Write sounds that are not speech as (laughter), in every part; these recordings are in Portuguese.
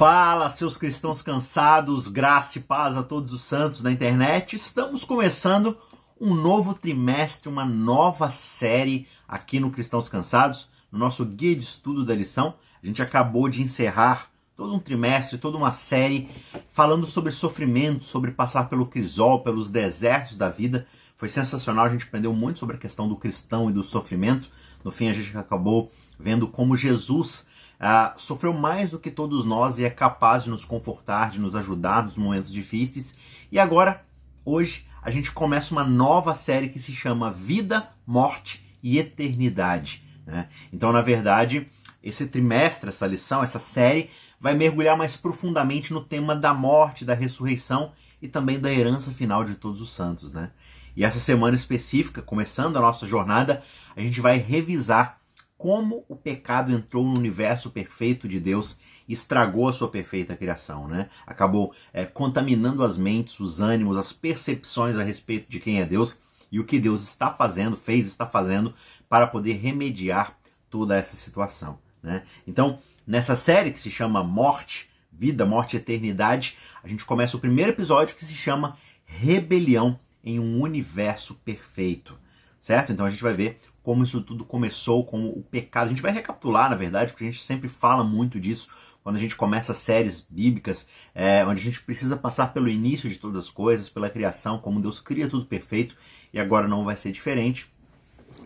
Fala, seus cristãos cansados, graça e paz a todos os santos da internet. Estamos começando um novo trimestre, uma nova série aqui no Cristãos Cansados, no nosso guia de estudo da lição. A gente acabou de encerrar todo um trimestre, toda uma série falando sobre sofrimento, sobre passar pelo crisol, pelos desertos da vida. Foi sensacional, a gente aprendeu muito sobre a questão do cristão e do sofrimento. No fim, a gente acabou vendo como Jesus ah, sofreu mais do que todos nós e é capaz de nos confortar, de nos ajudar nos momentos difíceis. E agora, hoje, a gente começa uma nova série que se chama Vida, Morte e Eternidade. Né? Então, na verdade, esse trimestre, essa lição, essa série, vai mergulhar mais profundamente no tema da morte, da ressurreição e também da herança final de todos os santos. Né? E essa semana específica, começando a nossa jornada, a gente vai revisar como o pecado entrou no universo perfeito de Deus e estragou a sua perfeita criação, né? Acabou é, contaminando as mentes, os ânimos, as percepções a respeito de quem é Deus e o que Deus está fazendo, fez, está fazendo para poder remediar toda essa situação, né? Então, nessa série que se chama Morte, Vida, Morte Eternidade, a gente começa o primeiro episódio que se chama Rebelião em um Universo Perfeito, certo? Então a gente vai ver como isso tudo começou, como o pecado. A gente vai recapitular, na verdade, porque a gente sempre fala muito disso quando a gente começa séries bíblicas, é, onde a gente precisa passar pelo início de todas as coisas, pela criação, como Deus cria tudo perfeito, e agora não vai ser diferente.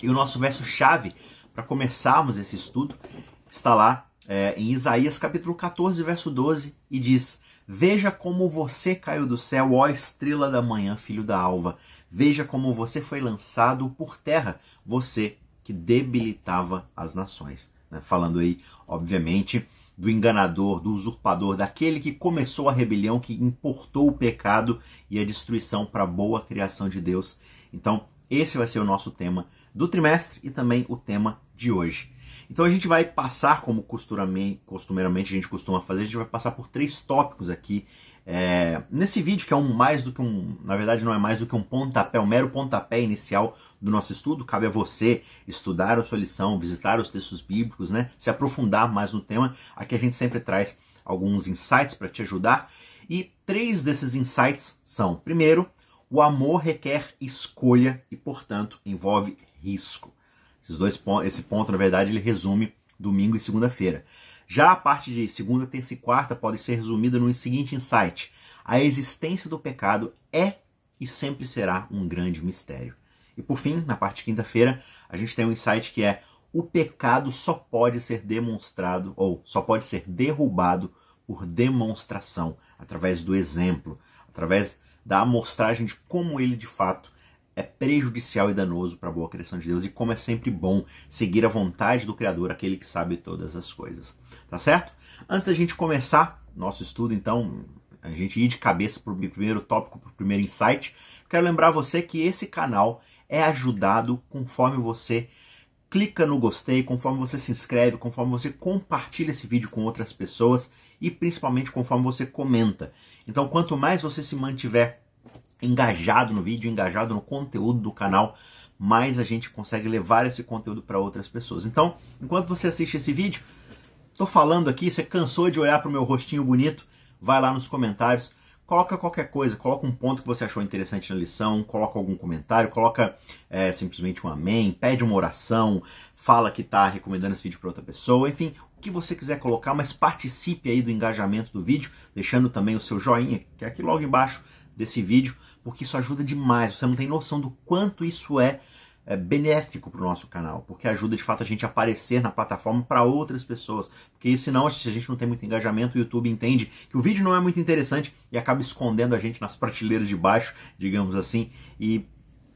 E o nosso verso-chave para começarmos esse estudo está lá é, em Isaías capítulo 14, verso 12, e diz: Veja como você caiu do céu, ó estrela da manhã, filho da alva. Veja como você foi lançado por terra, você que debilitava as nações. Né? Falando aí, obviamente, do enganador, do usurpador, daquele que começou a rebelião, que importou o pecado e a destruição para a boa criação de Deus. Então, esse vai ser o nosso tema do trimestre e também o tema de hoje. Então a gente vai passar, como costumeiramente a gente costuma fazer, a gente vai passar por três tópicos aqui é, nesse vídeo, que é um mais do que um, na verdade não é mais do que um pontapé, um mero pontapé inicial do nosso estudo, cabe a você estudar a sua lição, visitar os textos bíblicos, né, se aprofundar mais no tema. Aqui a gente sempre traz alguns insights para te ajudar. E três desses insights são: primeiro, o amor requer escolha e, portanto, envolve risco. Esses dois esse ponto, na verdade, ele resume domingo e segunda-feira. Já a parte de segunda, terça e quarta pode ser resumida no seguinte insight: a existência do pecado é e sempre será um grande mistério. E por fim, na parte de quinta-feira, a gente tem um insight que é o pecado só pode ser demonstrado ou só pode ser derrubado por demonstração, através do exemplo, através da amostragem de como ele de fato é prejudicial e danoso para a boa criação de Deus e como é sempre bom seguir a vontade do Criador, aquele que sabe todas as coisas. Tá certo? Antes da gente começar nosso estudo, então, a gente ir de cabeça para o primeiro tópico, para o primeiro insight, quero lembrar você que esse canal é ajudado conforme você clica no gostei, conforme você se inscreve, conforme você compartilha esse vídeo com outras pessoas e principalmente conforme você comenta. Então, quanto mais você se mantiver engajado no vídeo, engajado no conteúdo do canal, mais a gente consegue levar esse conteúdo para outras pessoas. Então, enquanto você assiste esse vídeo, estou falando aqui, você cansou de olhar para o meu rostinho bonito, vai lá nos comentários, coloca qualquer coisa, coloca um ponto que você achou interessante na lição, coloca algum comentário, coloca é, simplesmente um amém, pede uma oração, fala que está recomendando esse vídeo para outra pessoa, enfim, o que você quiser colocar, mas participe aí do engajamento do vídeo, deixando também o seu joinha, que é aqui logo embaixo desse vídeo, porque isso ajuda demais. Você não tem noção do quanto isso é, é benéfico para o nosso canal, porque ajuda de fato a gente a aparecer na plataforma para outras pessoas. Porque senão, se a gente não tem muito engajamento, o YouTube entende que o vídeo não é muito interessante e acaba escondendo a gente nas prateleiras de baixo, digamos assim, e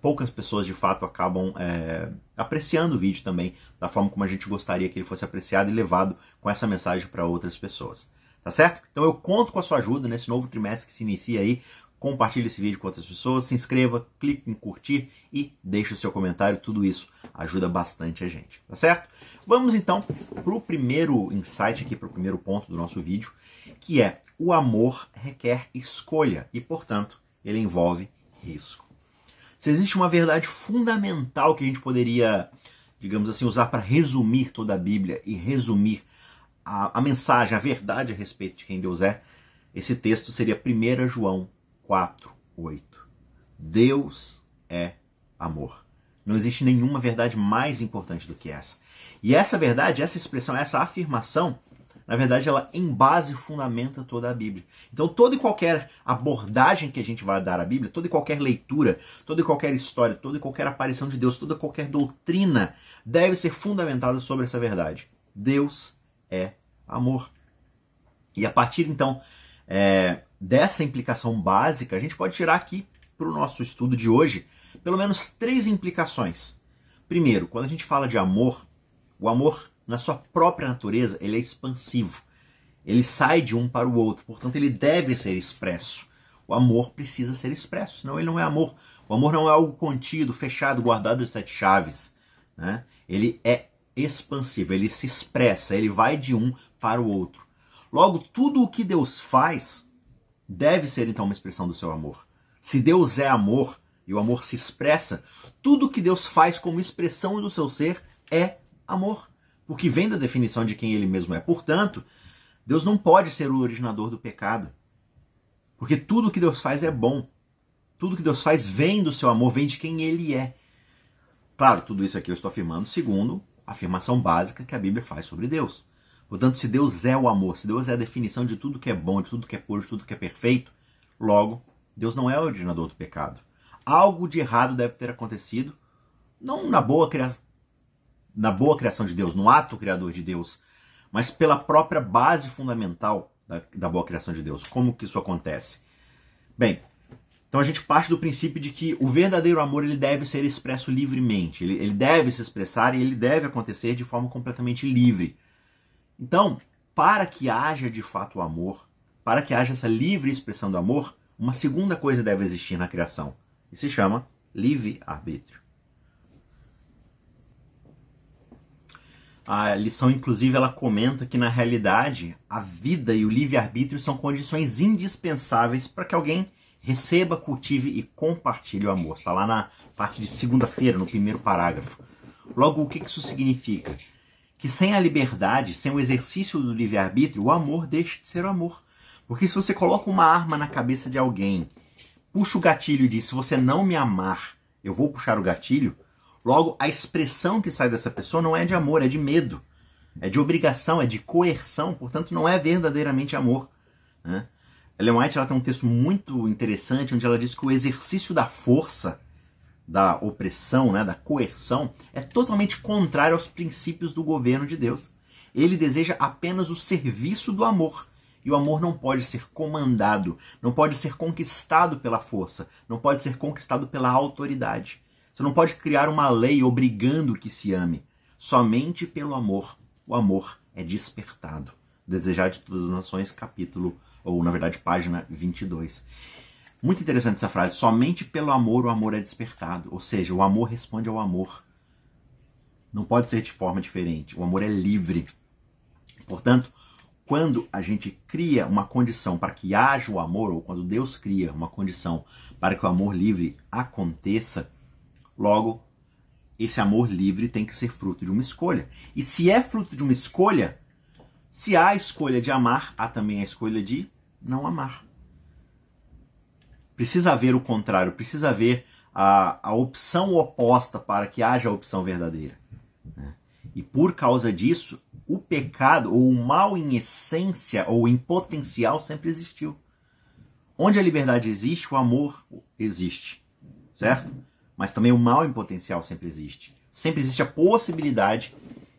poucas pessoas de fato acabam é, apreciando o vídeo também da forma como a gente gostaria que ele fosse apreciado e levado com essa mensagem para outras pessoas. Tá certo? Então eu conto com a sua ajuda nesse novo trimestre que se inicia aí compartilhe esse vídeo com outras pessoas, se inscreva, clique em curtir e deixe o seu comentário, tudo isso ajuda bastante a gente, tá certo? Vamos então para o primeiro insight aqui, para o primeiro ponto do nosso vídeo, que é o amor requer escolha e, portanto, ele envolve risco. Se existe uma verdade fundamental que a gente poderia, digamos assim, usar para resumir toda a Bíblia e resumir a, a mensagem, a verdade a respeito de quem Deus é, esse texto seria 1 João 4, 8. Deus é amor. Não existe nenhuma verdade mais importante do que essa. E essa verdade, essa expressão, essa afirmação, na verdade, ela em base fundamenta toda a Bíblia. Então, toda e qualquer abordagem que a gente vai dar à Bíblia, toda e qualquer leitura, toda e qualquer história, toda e qualquer aparição de Deus, toda e qualquer doutrina deve ser fundamentada sobre essa verdade. Deus é amor. E a partir então é, dessa implicação básica, a gente pode tirar aqui para o nosso estudo de hoje pelo menos três implicações. Primeiro, quando a gente fala de amor, o amor, na sua própria natureza, ele é expansivo. Ele sai de um para o outro, portanto, ele deve ser expresso. O amor precisa ser expresso, senão ele não é amor. O amor não é algo contido, fechado, guardado de sete chaves. Né? Ele é expansivo, ele se expressa, ele vai de um para o outro. Logo, tudo o que Deus faz deve ser então uma expressão do seu amor. Se Deus é amor e o amor se expressa, tudo o que Deus faz como expressão do seu ser é amor, porque vem da definição de quem ele mesmo é. Portanto, Deus não pode ser o originador do pecado, porque tudo o que Deus faz é bom. Tudo que Deus faz vem do seu amor, vem de quem ele é. Claro, tudo isso aqui eu estou afirmando segundo a afirmação básica que a Bíblia faz sobre Deus. Portanto, se Deus é o amor, se Deus é a definição de tudo que é bom, de tudo que é puro, de tudo que é perfeito, logo, Deus não é o originador do pecado. Algo de errado deve ter acontecido, não na boa, cria... na boa criação de Deus, no ato criador de Deus, mas pela própria base fundamental da, da boa criação de Deus. Como que isso acontece? Bem, então a gente parte do princípio de que o verdadeiro amor ele deve ser expresso livremente, ele, ele deve se expressar e ele deve acontecer de forma completamente livre. Então, para que haja de fato o amor, para que haja essa livre expressão do amor, uma segunda coisa deve existir na criação, e se chama livre-arbítrio. A lição, inclusive, ela comenta que na realidade a vida e o livre-arbítrio são condições indispensáveis para que alguém receba, cultive e compartilhe o amor. Está lá na parte de segunda-feira, no primeiro parágrafo. Logo, o que isso significa? Que sem a liberdade, sem o exercício do livre-arbítrio, o amor deixa de ser amor. Porque se você coloca uma arma na cabeça de alguém, puxa o gatilho e diz: se você não me amar, eu vou puxar o gatilho, logo a expressão que sai dessa pessoa não é de amor, é de medo, é de obrigação, é de coerção, portanto não é verdadeiramente amor. Né? Ellen White ela tem um texto muito interessante onde ela diz que o exercício da força, da opressão, né, da coerção, é totalmente contrário aos princípios do governo de Deus. Ele deseja apenas o serviço do amor. E o amor não pode ser comandado, não pode ser conquistado pela força, não pode ser conquistado pela autoridade. Você não pode criar uma lei obrigando que se ame. Somente pelo amor. O amor é despertado. Desejar de todas as nações, capítulo ou na verdade página 22. Muito interessante essa frase. Somente pelo amor o amor é despertado. Ou seja, o amor responde ao amor. Não pode ser de forma diferente. O amor é livre. Portanto, quando a gente cria uma condição para que haja o amor, ou quando Deus cria uma condição para que o amor livre aconteça, logo, esse amor livre tem que ser fruto de uma escolha. E se é fruto de uma escolha, se há a escolha de amar, há também a escolha de não amar. Precisa haver o contrário, precisa haver a, a opção oposta para que haja a opção verdadeira. Né? E por causa disso, o pecado ou o mal em essência ou em potencial sempre existiu. Onde a liberdade existe, o amor existe, certo? Mas também o mal em potencial sempre existe. Sempre existe a possibilidade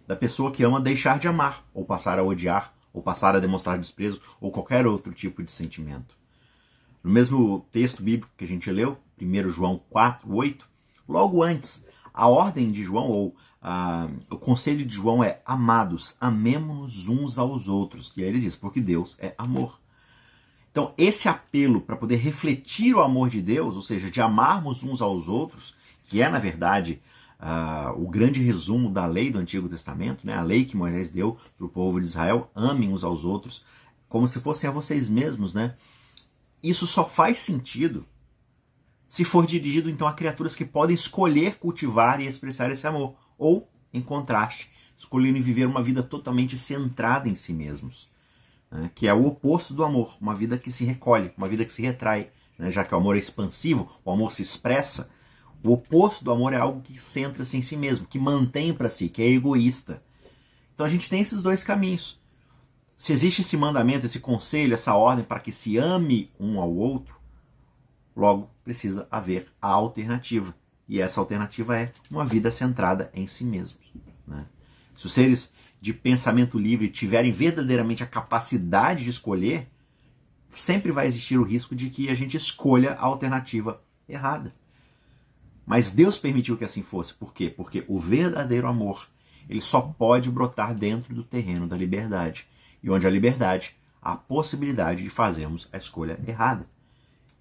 da pessoa que ama deixar de amar, ou passar a odiar, ou passar a demonstrar desprezo, ou qualquer outro tipo de sentimento. No mesmo texto bíblico que a gente leu, 1 João 4, 8, logo antes, a ordem de João, ou ah, o conselho de João é: amados, amemos-nos uns aos outros. E aí ele diz: porque Deus é amor. Então, esse apelo para poder refletir o amor de Deus, ou seja, de amarmos uns aos outros, que é, na verdade, uh, o grande resumo da lei do Antigo Testamento, né? a lei que Moisés deu para o povo de Israel, amem uns aos outros como se fossem a vocês mesmos, né? Isso só faz sentido se for dirigido então a criaturas que podem escolher cultivar e expressar esse amor, ou em contraste, escolherem viver uma vida totalmente centrada em si mesmos, né? que é o oposto do amor, uma vida que se recolhe, uma vida que se retrai, né? já que o amor é expansivo, o amor se expressa. O oposto do amor é algo que centra-se em si mesmo, que mantém para si, que é egoísta. Então a gente tem esses dois caminhos. Se existe esse mandamento, esse conselho, essa ordem para que se ame um ao outro, logo precisa haver a alternativa. E essa alternativa é uma vida centrada em si mesmos. Né? Se os seres de pensamento livre tiverem verdadeiramente a capacidade de escolher, sempre vai existir o risco de que a gente escolha a alternativa errada. Mas Deus permitiu que assim fosse. Por quê? Porque o verdadeiro amor, ele só pode brotar dentro do terreno da liberdade. E onde a liberdade, há a possibilidade de fazermos a escolha errada.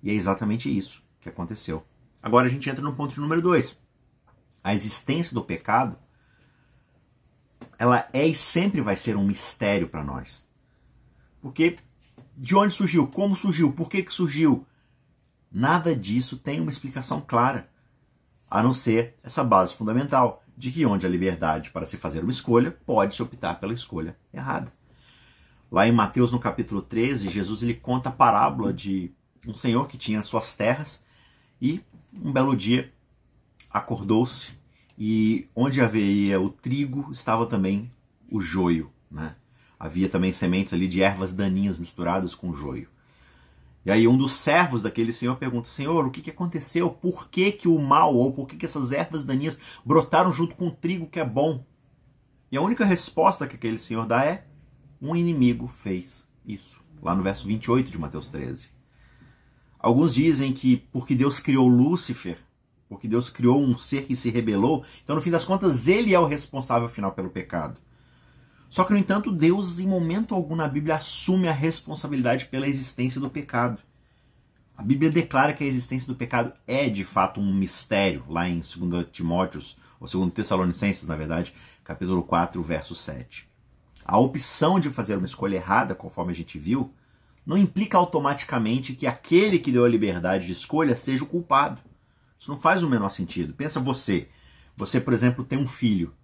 E é exatamente isso que aconteceu. Agora a gente entra no ponto número dois. A existência do pecado ela é e sempre vai ser um mistério para nós. Porque de onde surgiu? Como surgiu? Por que, que surgiu? Nada disso tem uma explicação clara, a não ser essa base fundamental de que onde a liberdade para se fazer uma escolha, pode-se optar pela escolha errada. Lá em Mateus, no capítulo 13, Jesus ele conta a parábola de um senhor que tinha suas terras e um belo dia acordou-se e onde haveria o trigo estava também o joio, né? Havia também sementes ali de ervas daninhas misturadas com joio. E aí um dos servos daquele senhor pergunta, Senhor, o que, que aconteceu? Por que, que o mal, ou por que, que essas ervas daninhas brotaram junto com o trigo que é bom? E a única resposta que aquele senhor dá é, um inimigo fez isso. Lá no verso 28 de Mateus 13. Alguns dizem que porque Deus criou Lúcifer, porque Deus criou um ser que se rebelou, então no fim das contas ele é o responsável final pelo pecado. Só que, no entanto, Deus, em momento algum na Bíblia, assume a responsabilidade pela existência do pecado. A Bíblia declara que a existência do pecado é de fato um mistério, lá em 2 Timóteos, ou 2 Tessalonicenses, na verdade, capítulo 4, verso 7. A opção de fazer uma escolha errada, conforme a gente viu, não implica automaticamente que aquele que deu a liberdade de escolha seja o culpado. Isso não faz o menor sentido. Pensa você. Você, por exemplo, tem um filho.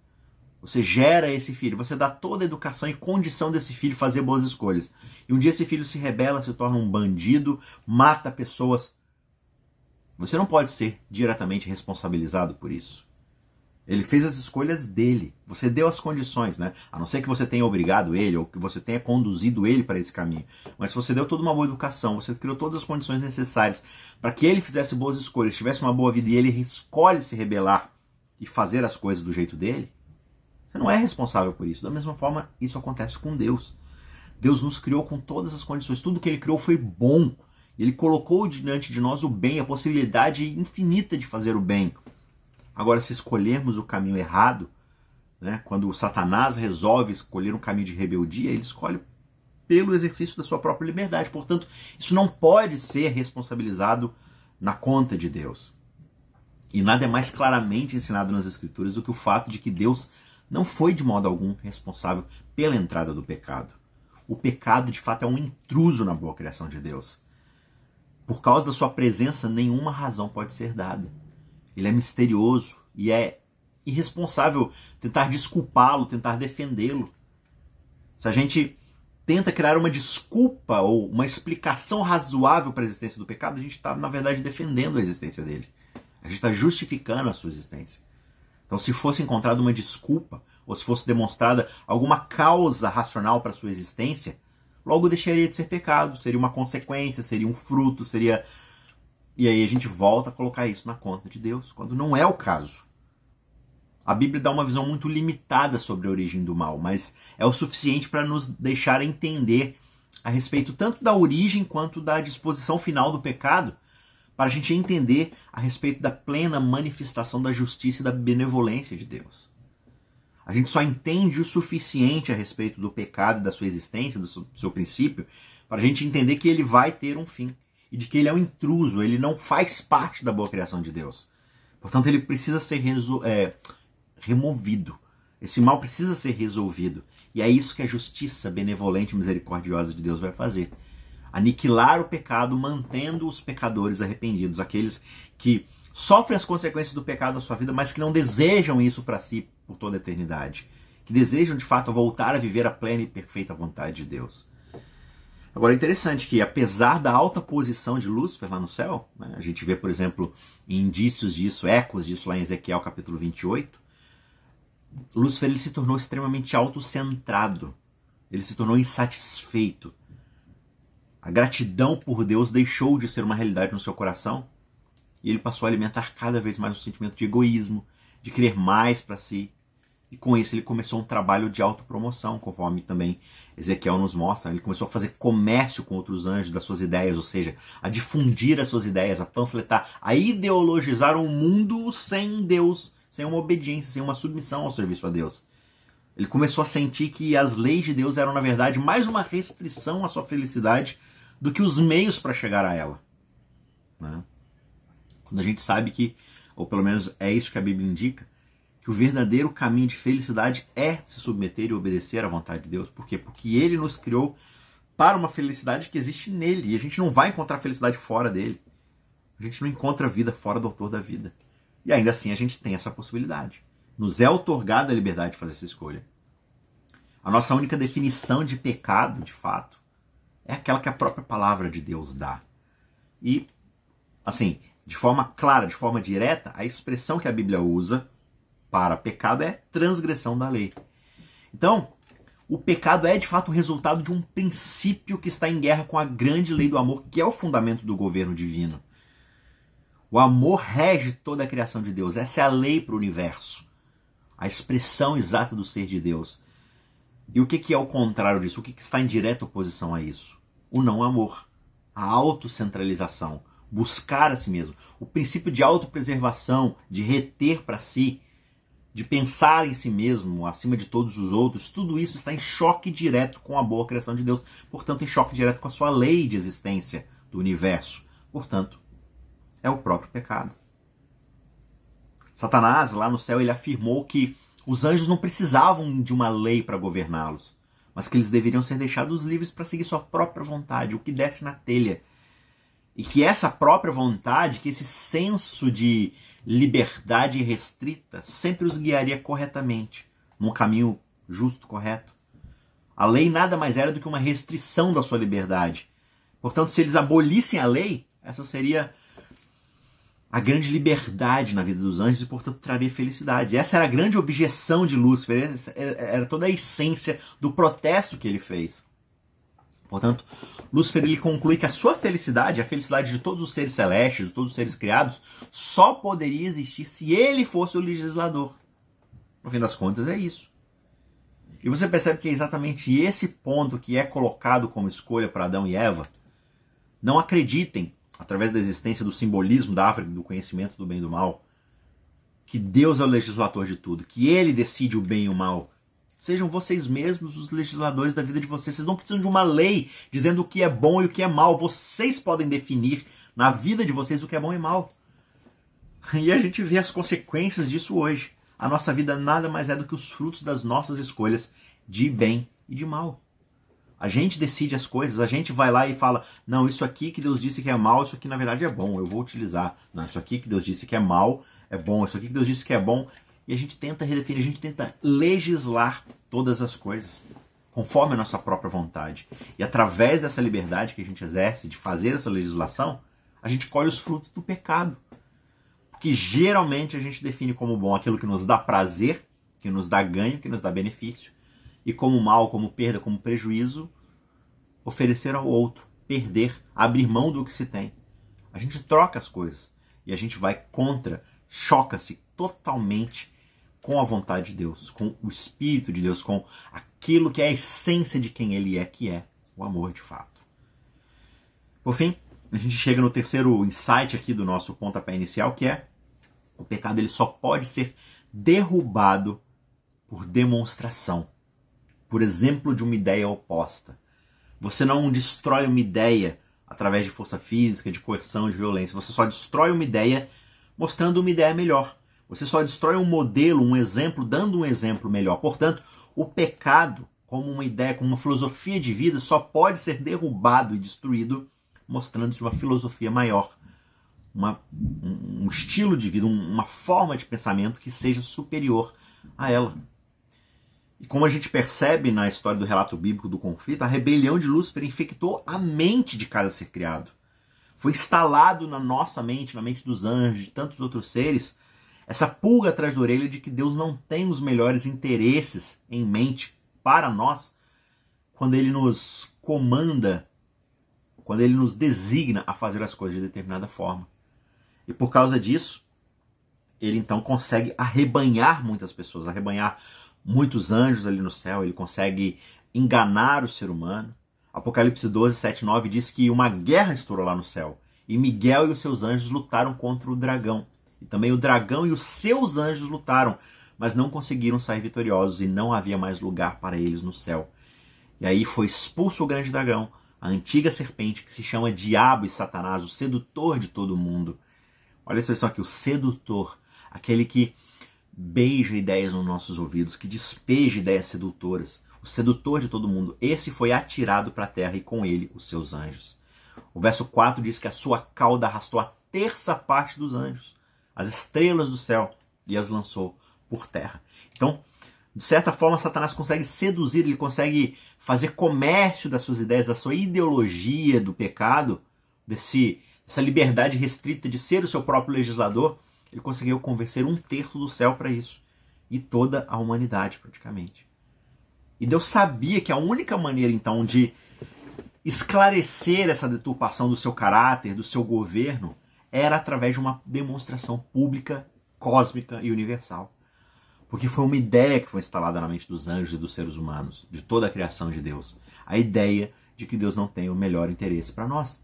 Você gera esse filho, você dá toda a educação e condição desse filho fazer boas escolhas. E um dia esse filho se rebela, se torna um bandido, mata pessoas. Você não pode ser diretamente responsabilizado por isso. Ele fez as escolhas dele. Você deu as condições, né? A não ser que você tenha obrigado ele ou que você tenha conduzido ele para esse caminho. Mas se você deu toda uma boa educação, você criou todas as condições necessárias para que ele fizesse boas escolhas, tivesse uma boa vida e ele escolhe se rebelar e fazer as coisas do jeito dele, você não é responsável por isso. Da mesma forma, isso acontece com Deus. Deus nos criou com todas as condições. Tudo que ele criou foi bom. Ele colocou diante de nós o bem, a possibilidade infinita de fazer o bem. Agora, se escolhermos o caminho errado, né, quando Satanás resolve escolher um caminho de rebeldia, ele escolhe pelo exercício da sua própria liberdade. Portanto, isso não pode ser responsabilizado na conta de Deus. E nada é mais claramente ensinado nas Escrituras do que o fato de que Deus não foi de modo algum responsável pela entrada do pecado. O pecado, de fato, é um intruso na boa criação de Deus. Por causa da sua presença, nenhuma razão pode ser dada. Ele é misterioso e é irresponsável tentar desculpá-lo, tentar defendê-lo. Se a gente tenta criar uma desculpa ou uma explicação razoável para a existência do pecado, a gente está, na verdade, defendendo a existência dele. A gente está justificando a sua existência. Então, se fosse encontrada uma desculpa, ou se fosse demonstrada alguma causa racional para sua existência, logo deixaria de ser pecado, seria uma consequência, seria um fruto, seria. E aí a gente volta a colocar isso na conta de Deus, quando não é o caso. A Bíblia dá uma visão muito limitada sobre a origem do mal, mas é o suficiente para nos deixar entender a respeito tanto da origem quanto da disposição final do pecado para a gente entender a respeito da plena manifestação da justiça e da benevolência de Deus. A gente só entende o suficiente a respeito do pecado da sua existência, do seu, do seu princípio, para a gente entender que ele vai ter um fim e de que ele é um intruso, ele não faz parte da boa criação de Deus. Portanto, ele precisa ser é, removido. Esse mal precisa ser resolvido. E é isso que a justiça benevolente e misericordiosa de Deus vai fazer aniquilar o pecado, mantendo os pecadores arrependidos, aqueles que sofrem as consequências do pecado na sua vida, mas que não desejam isso para si por toda a eternidade. que desejam de fato voltar a viver a plena e perfeita vontade de Deus. Agora é interessante que, apesar da alta posição de Lúcifer lá no céu, né, a gente vê, por exemplo, indícios disso, ecos disso lá em Ezequiel capítulo 28, Lúcifer ele se tornou extremamente autocentrado, ele se tornou insatisfeito. A gratidão por Deus deixou de ser uma realidade no seu coração e ele passou a alimentar cada vez mais o sentimento de egoísmo, de querer mais para si, e com isso ele começou um trabalho de autopromoção, conforme também Ezequiel nos mostra. Ele começou a fazer comércio com outros anjos das suas ideias, ou seja, a difundir as suas ideias, a panfletar, a ideologizar um mundo sem Deus, sem uma obediência, sem uma submissão ao serviço a Deus. Ele começou a sentir que as leis de Deus eram, na verdade, mais uma restrição à sua felicidade do que os meios para chegar a ela. Né? Quando a gente sabe que, ou pelo menos é isso que a Bíblia indica, que o verdadeiro caminho de felicidade é se submeter e obedecer à vontade de Deus. Por quê? Porque ele nos criou para uma felicidade que existe nele. E a gente não vai encontrar felicidade fora dele. A gente não encontra vida fora do autor da vida. E ainda assim a gente tem essa possibilidade. Nos é otorgada a liberdade de fazer essa escolha. A nossa única definição de pecado, de fato, é aquela que a própria palavra de Deus dá. E, assim, de forma clara, de forma direta, a expressão que a Bíblia usa para pecado é transgressão da lei. Então, o pecado é de fato o resultado de um princípio que está em guerra com a grande lei do amor, que é o fundamento do governo divino. O amor rege toda a criação de Deus. Essa é a lei para o universo. A expressão exata do ser de Deus. E o que, é o contrário disso? O que, que está em direta oposição a isso? O não amor. A autocentralização. Buscar a si mesmo. O princípio de autopreservação, de reter para si de pensar em si mesmo acima de todos os outros, tudo isso está em choque direto com a boa criação de Deus, portanto, em choque direto com a sua lei de existência do universo. Portanto, é o próprio pecado. Satanás, lá no céu, ele afirmou que os anjos não precisavam de uma lei para governá-los, mas que eles deveriam ser deixados livres para seguir sua própria vontade, o que desce na telha. E que essa própria vontade, que esse senso de, liberdade restrita sempre os guiaria corretamente, num caminho justo, correto. A lei nada mais era do que uma restrição da sua liberdade. Portanto, se eles abolissem a lei, essa seria a grande liberdade na vida dos anjos e, portanto, traria felicidade. Essa era a grande objeção de Lúcifer, era toda a essência do protesto que ele fez. Portanto, Lúcifer ele conclui que a sua felicidade, a felicidade de todos os seres celestes, de todos os seres criados, só poderia existir se ele fosse o legislador. No fim das contas, é isso. E você percebe que é exatamente esse ponto que é colocado como escolha para Adão e Eva. Não acreditem, através da existência do simbolismo da árvore do conhecimento do bem e do mal, que Deus é o legislador de tudo, que ele decide o bem e o mal, Sejam vocês mesmos os legisladores da vida de vocês. Vocês não precisam de uma lei dizendo o que é bom e o que é mal. Vocês podem definir na vida de vocês o que é bom e mal. (laughs) E a gente vê as consequências disso hoje. A nossa vida nada mais é do que os frutos das nossas escolhas de bem e de mal. A gente decide as coisas, a gente vai lá e fala: não, isso aqui que Deus disse que é mal, isso aqui na verdade é bom, eu vou utilizar. Não, isso aqui que Deus disse que é mal é bom, isso aqui que Deus disse que é bom, e a gente tenta redefinir, a gente tenta legislar todas as coisas conforme a nossa própria vontade. E através dessa liberdade que a gente exerce de fazer essa legislação, a gente colhe os frutos do pecado. Porque geralmente a gente define como bom aquilo que nos dá prazer, que nos dá ganho, que nos dá benefício, e como mal, como perda, como prejuízo, oferecer ao outro, perder, abrir mão do que se tem. A gente troca as coisas e a gente vai contra, choca-se totalmente com a vontade de Deus, com o Espírito de Deus, com aquilo que é a essência de quem Ele é, que é o amor de fato. Por fim, a gente chega no terceiro insight aqui do nosso pontapé inicial, que é o pecado ele só pode ser derrubado por demonstração, por exemplo de uma ideia oposta. Você não destrói uma ideia através de força física, de coerção, de violência. Você só destrói uma ideia mostrando uma ideia melhor. Você só destrói um modelo, um exemplo, dando um exemplo melhor. Portanto, o pecado, como uma ideia, como uma filosofia de vida, só pode ser derrubado e destruído mostrando-se uma filosofia maior, uma, um estilo de vida, uma forma de pensamento que seja superior a ela. E como a gente percebe na história do relato bíblico do conflito, a rebelião de Lúcifer infectou a mente de cada ser criado. Foi instalado na nossa mente, na mente dos anjos, de tantos outros seres, essa pulga atrás da orelha de que Deus não tem os melhores interesses em mente para nós quando ele nos comanda, quando ele nos designa a fazer as coisas de determinada forma. E por causa disso, ele então consegue arrebanhar muitas pessoas, arrebanhar muitos anjos ali no céu, ele consegue enganar o ser humano. Apocalipse 12, 7, 9 diz que uma guerra estourou lá no céu. E Miguel e os seus anjos lutaram contra o dragão. E também o dragão e os seus anjos lutaram, mas não conseguiram sair vitoriosos e não havia mais lugar para eles no céu. E aí foi expulso o grande dragão, a antiga serpente que se chama Diabo e Satanás, o sedutor de todo mundo. Olha a expressão aqui, o sedutor, aquele que beija ideias nos nossos ouvidos, que despeja ideias sedutoras, o sedutor de todo mundo. Esse foi atirado para a terra e com ele os seus anjos. O verso 4 diz que a sua cauda arrastou a terça parte dos anjos, as estrelas do céu, e as lançou por terra. Então, de certa forma, Satanás consegue seduzir, ele consegue fazer comércio das suas ideias, da sua ideologia do pecado, desse essa liberdade restrita de ser o seu próprio legislador, ele conseguiu convencer um terço do céu para isso. E toda a humanidade, praticamente. E Deus sabia que a única maneira, então, de esclarecer essa deturpação do seu caráter, do seu governo, era através de uma demonstração pública, cósmica e universal. Porque foi uma ideia que foi instalada na mente dos anjos e dos seres humanos, de toda a criação de Deus. A ideia de que Deus não tem o melhor interesse para nós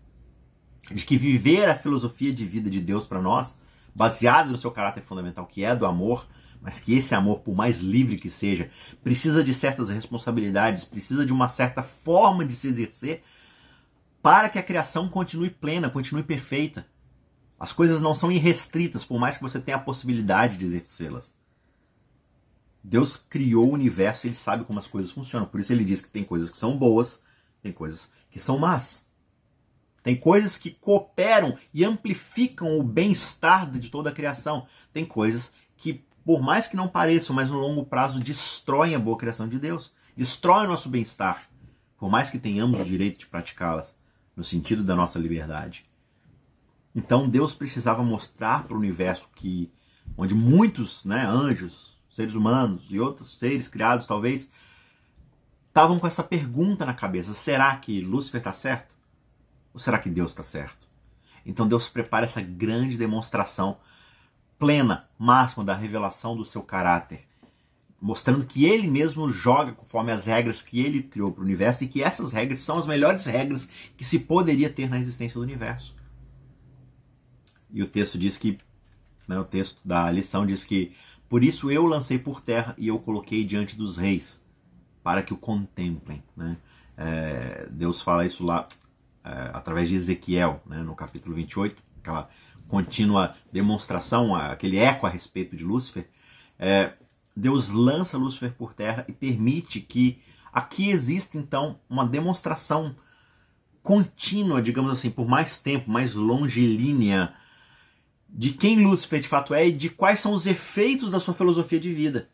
de que viver a filosofia de vida de Deus para nós, baseada no seu caráter fundamental, que é do amor, mas que esse amor, por mais livre que seja, precisa de certas responsabilidades, precisa de uma certa forma de se exercer para que a criação continue plena, continue perfeita. As coisas não são irrestritas, por mais que você tenha a possibilidade de exercê-las. Deus criou o universo e ele sabe como as coisas funcionam. Por isso ele diz que tem coisas que são boas, tem coisas que são más. Tem coisas que cooperam e amplificam o bem-estar de toda a criação. Tem coisas que, por mais que não pareçam, mas no longo prazo destroem a boa criação de Deus, destroem o nosso bem-estar, por mais que tenhamos o direito de praticá-las, no sentido da nossa liberdade. Então Deus precisava mostrar para o universo que, onde muitos né, anjos, seres humanos e outros seres criados talvez, estavam com essa pergunta na cabeça: será que Lúcifer está certo? Ou será que Deus está certo? Então Deus prepara essa grande demonstração plena, máxima da revelação do seu caráter, mostrando que ele mesmo joga conforme as regras que ele criou para o universo e que essas regras são as melhores regras que se poderia ter na existência do universo. E o texto diz que, né, o texto da lição diz que por isso eu lancei por terra e eu coloquei diante dos reis para que o contemplem. Né? É, Deus fala isso lá é, através de Ezequiel, né, no capítulo 28, aquela contínua demonstração, aquele eco a respeito de Lúcifer, é, Deus lança Lúcifer por terra e permite que aqui exista então uma demonstração contínua, digamos assim, por mais tempo, mais longilínea, de quem Lúcifer de fato é e de quais são os efeitos da sua filosofia de vida.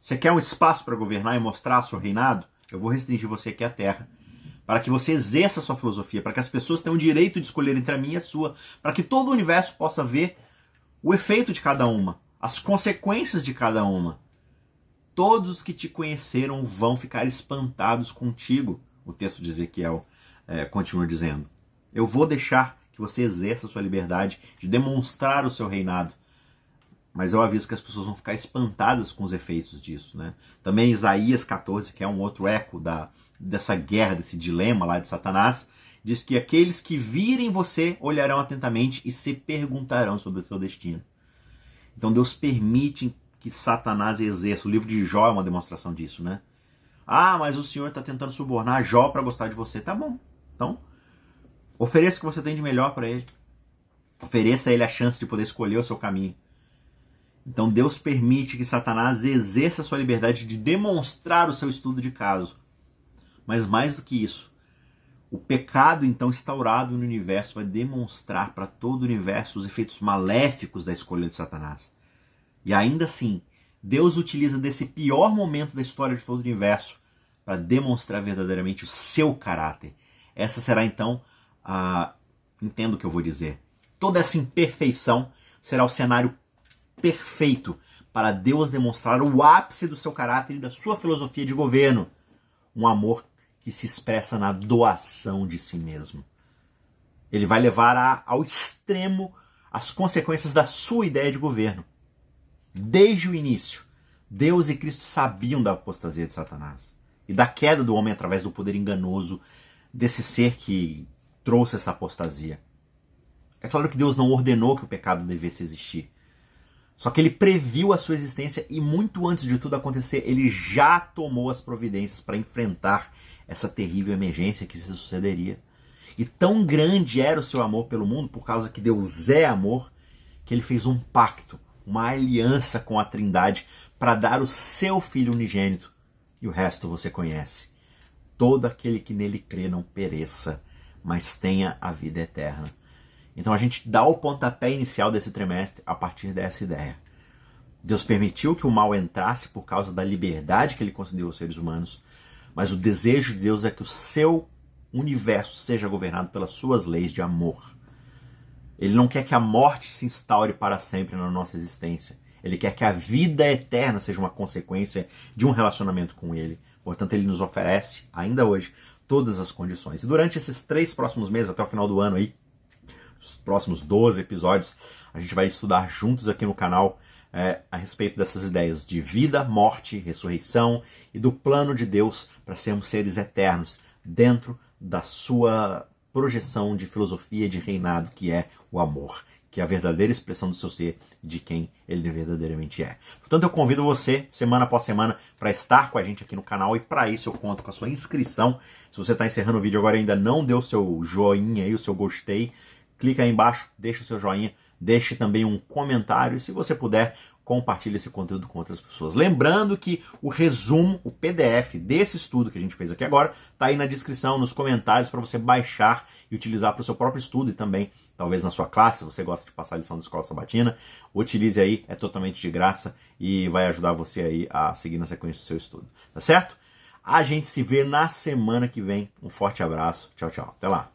Você quer um espaço para governar e mostrar seu reinado? Eu vou restringir você aqui à terra para que você exerça a sua filosofia, para que as pessoas tenham o direito de escolher entre a minha e a sua, para que todo o universo possa ver o efeito de cada uma, as consequências de cada uma. Todos os que te conheceram vão ficar espantados contigo, o texto de Ezequiel é, continua dizendo. Eu vou deixar que você exerça a sua liberdade de demonstrar o seu reinado. Mas eu aviso que as pessoas vão ficar espantadas com os efeitos disso. Né? Também Isaías 14, que é um outro eco da, dessa guerra, desse dilema lá de Satanás, diz que aqueles que virem você olharão atentamente e se perguntarão sobre o seu destino. Então Deus permite que Satanás exerça. O livro de Jó é uma demonstração disso, né? Ah, mas o Senhor está tentando subornar Jó para gostar de você. Tá bom. Então, ofereça o que você tem de melhor para ele. Ofereça a ele a chance de poder escolher o seu caminho. Então Deus permite que Satanás exerça a sua liberdade de demonstrar o seu estudo de caso mas mais do que isso, o pecado então instaurado no universo vai demonstrar para todo o universo os efeitos maléficos da escolha de Satanás. E ainda assim, Deus utiliza desse pior momento da história de todo o universo para demonstrar verdadeiramente o seu caráter. Essa será então a. Entendo o que eu vou dizer. Toda essa imperfeição será o cenário perfeito para Deus demonstrar o ápice do seu caráter e da sua filosofia de governo. Um amor que se expressa na doação de si mesmo. Ele vai levar a, ao extremo as consequências da sua ideia de governo. Desde o início, Deus e Cristo sabiam da apostasia de Satanás e da queda do homem através do poder enganoso desse ser que trouxe essa apostasia. É claro que Deus não ordenou que o pecado devesse existir. Só que ele previu a sua existência e muito antes de tudo acontecer, ele já tomou as providências para enfrentar essa terrível emergência que se sucederia. E tão grande era o seu amor pelo mundo, por causa que Deus é amor, que ele fez um pacto, uma aliança com a Trindade para dar o seu filho unigênito. E o resto você conhece. Todo aquele que nele crê não pereça, mas tenha a vida eterna. Então a gente dá o pontapé inicial desse trimestre a partir dessa ideia. Deus permitiu que o mal entrasse por causa da liberdade que ele concedeu aos seres humanos, mas o desejo de Deus é que o seu universo seja governado pelas suas leis de amor. Ele não quer que a morte se instaure para sempre na nossa existência. Ele quer que a vida eterna seja uma consequência de um relacionamento com Ele. Portanto, Ele nos oferece, ainda hoje, todas as condições. E durante esses três próximos meses, até o final do ano aí, os próximos 12 episódios, a gente vai estudar juntos aqui no canal é, a respeito dessas ideias de vida, morte, ressurreição e do plano de Deus para sermos seres eternos dentro da sua projeção de filosofia de reinado, que é o amor, que é a verdadeira expressão do seu ser, de quem ele verdadeiramente é. Portanto, eu convido você, semana após semana, para estar com a gente aqui no canal e para isso eu conto com a sua inscrição. Se você está encerrando o vídeo agora e ainda não deu seu joinha aí, o seu gostei, clica aí embaixo, deixa o seu joinha, deixe também um comentário se você puder, compartilhe esse conteúdo com outras pessoas. Lembrando que o resumo, o PDF desse estudo que a gente fez aqui agora, está aí na descrição, nos comentários, para você baixar e utilizar para o seu próprio estudo e também, talvez na sua classe, se você gosta de passar a lição da escola sabatina, utilize aí, é totalmente de graça e vai ajudar você aí a seguir na sequência do seu estudo. Tá certo? A gente se vê na semana que vem. Um forte abraço. Tchau, tchau. Até lá.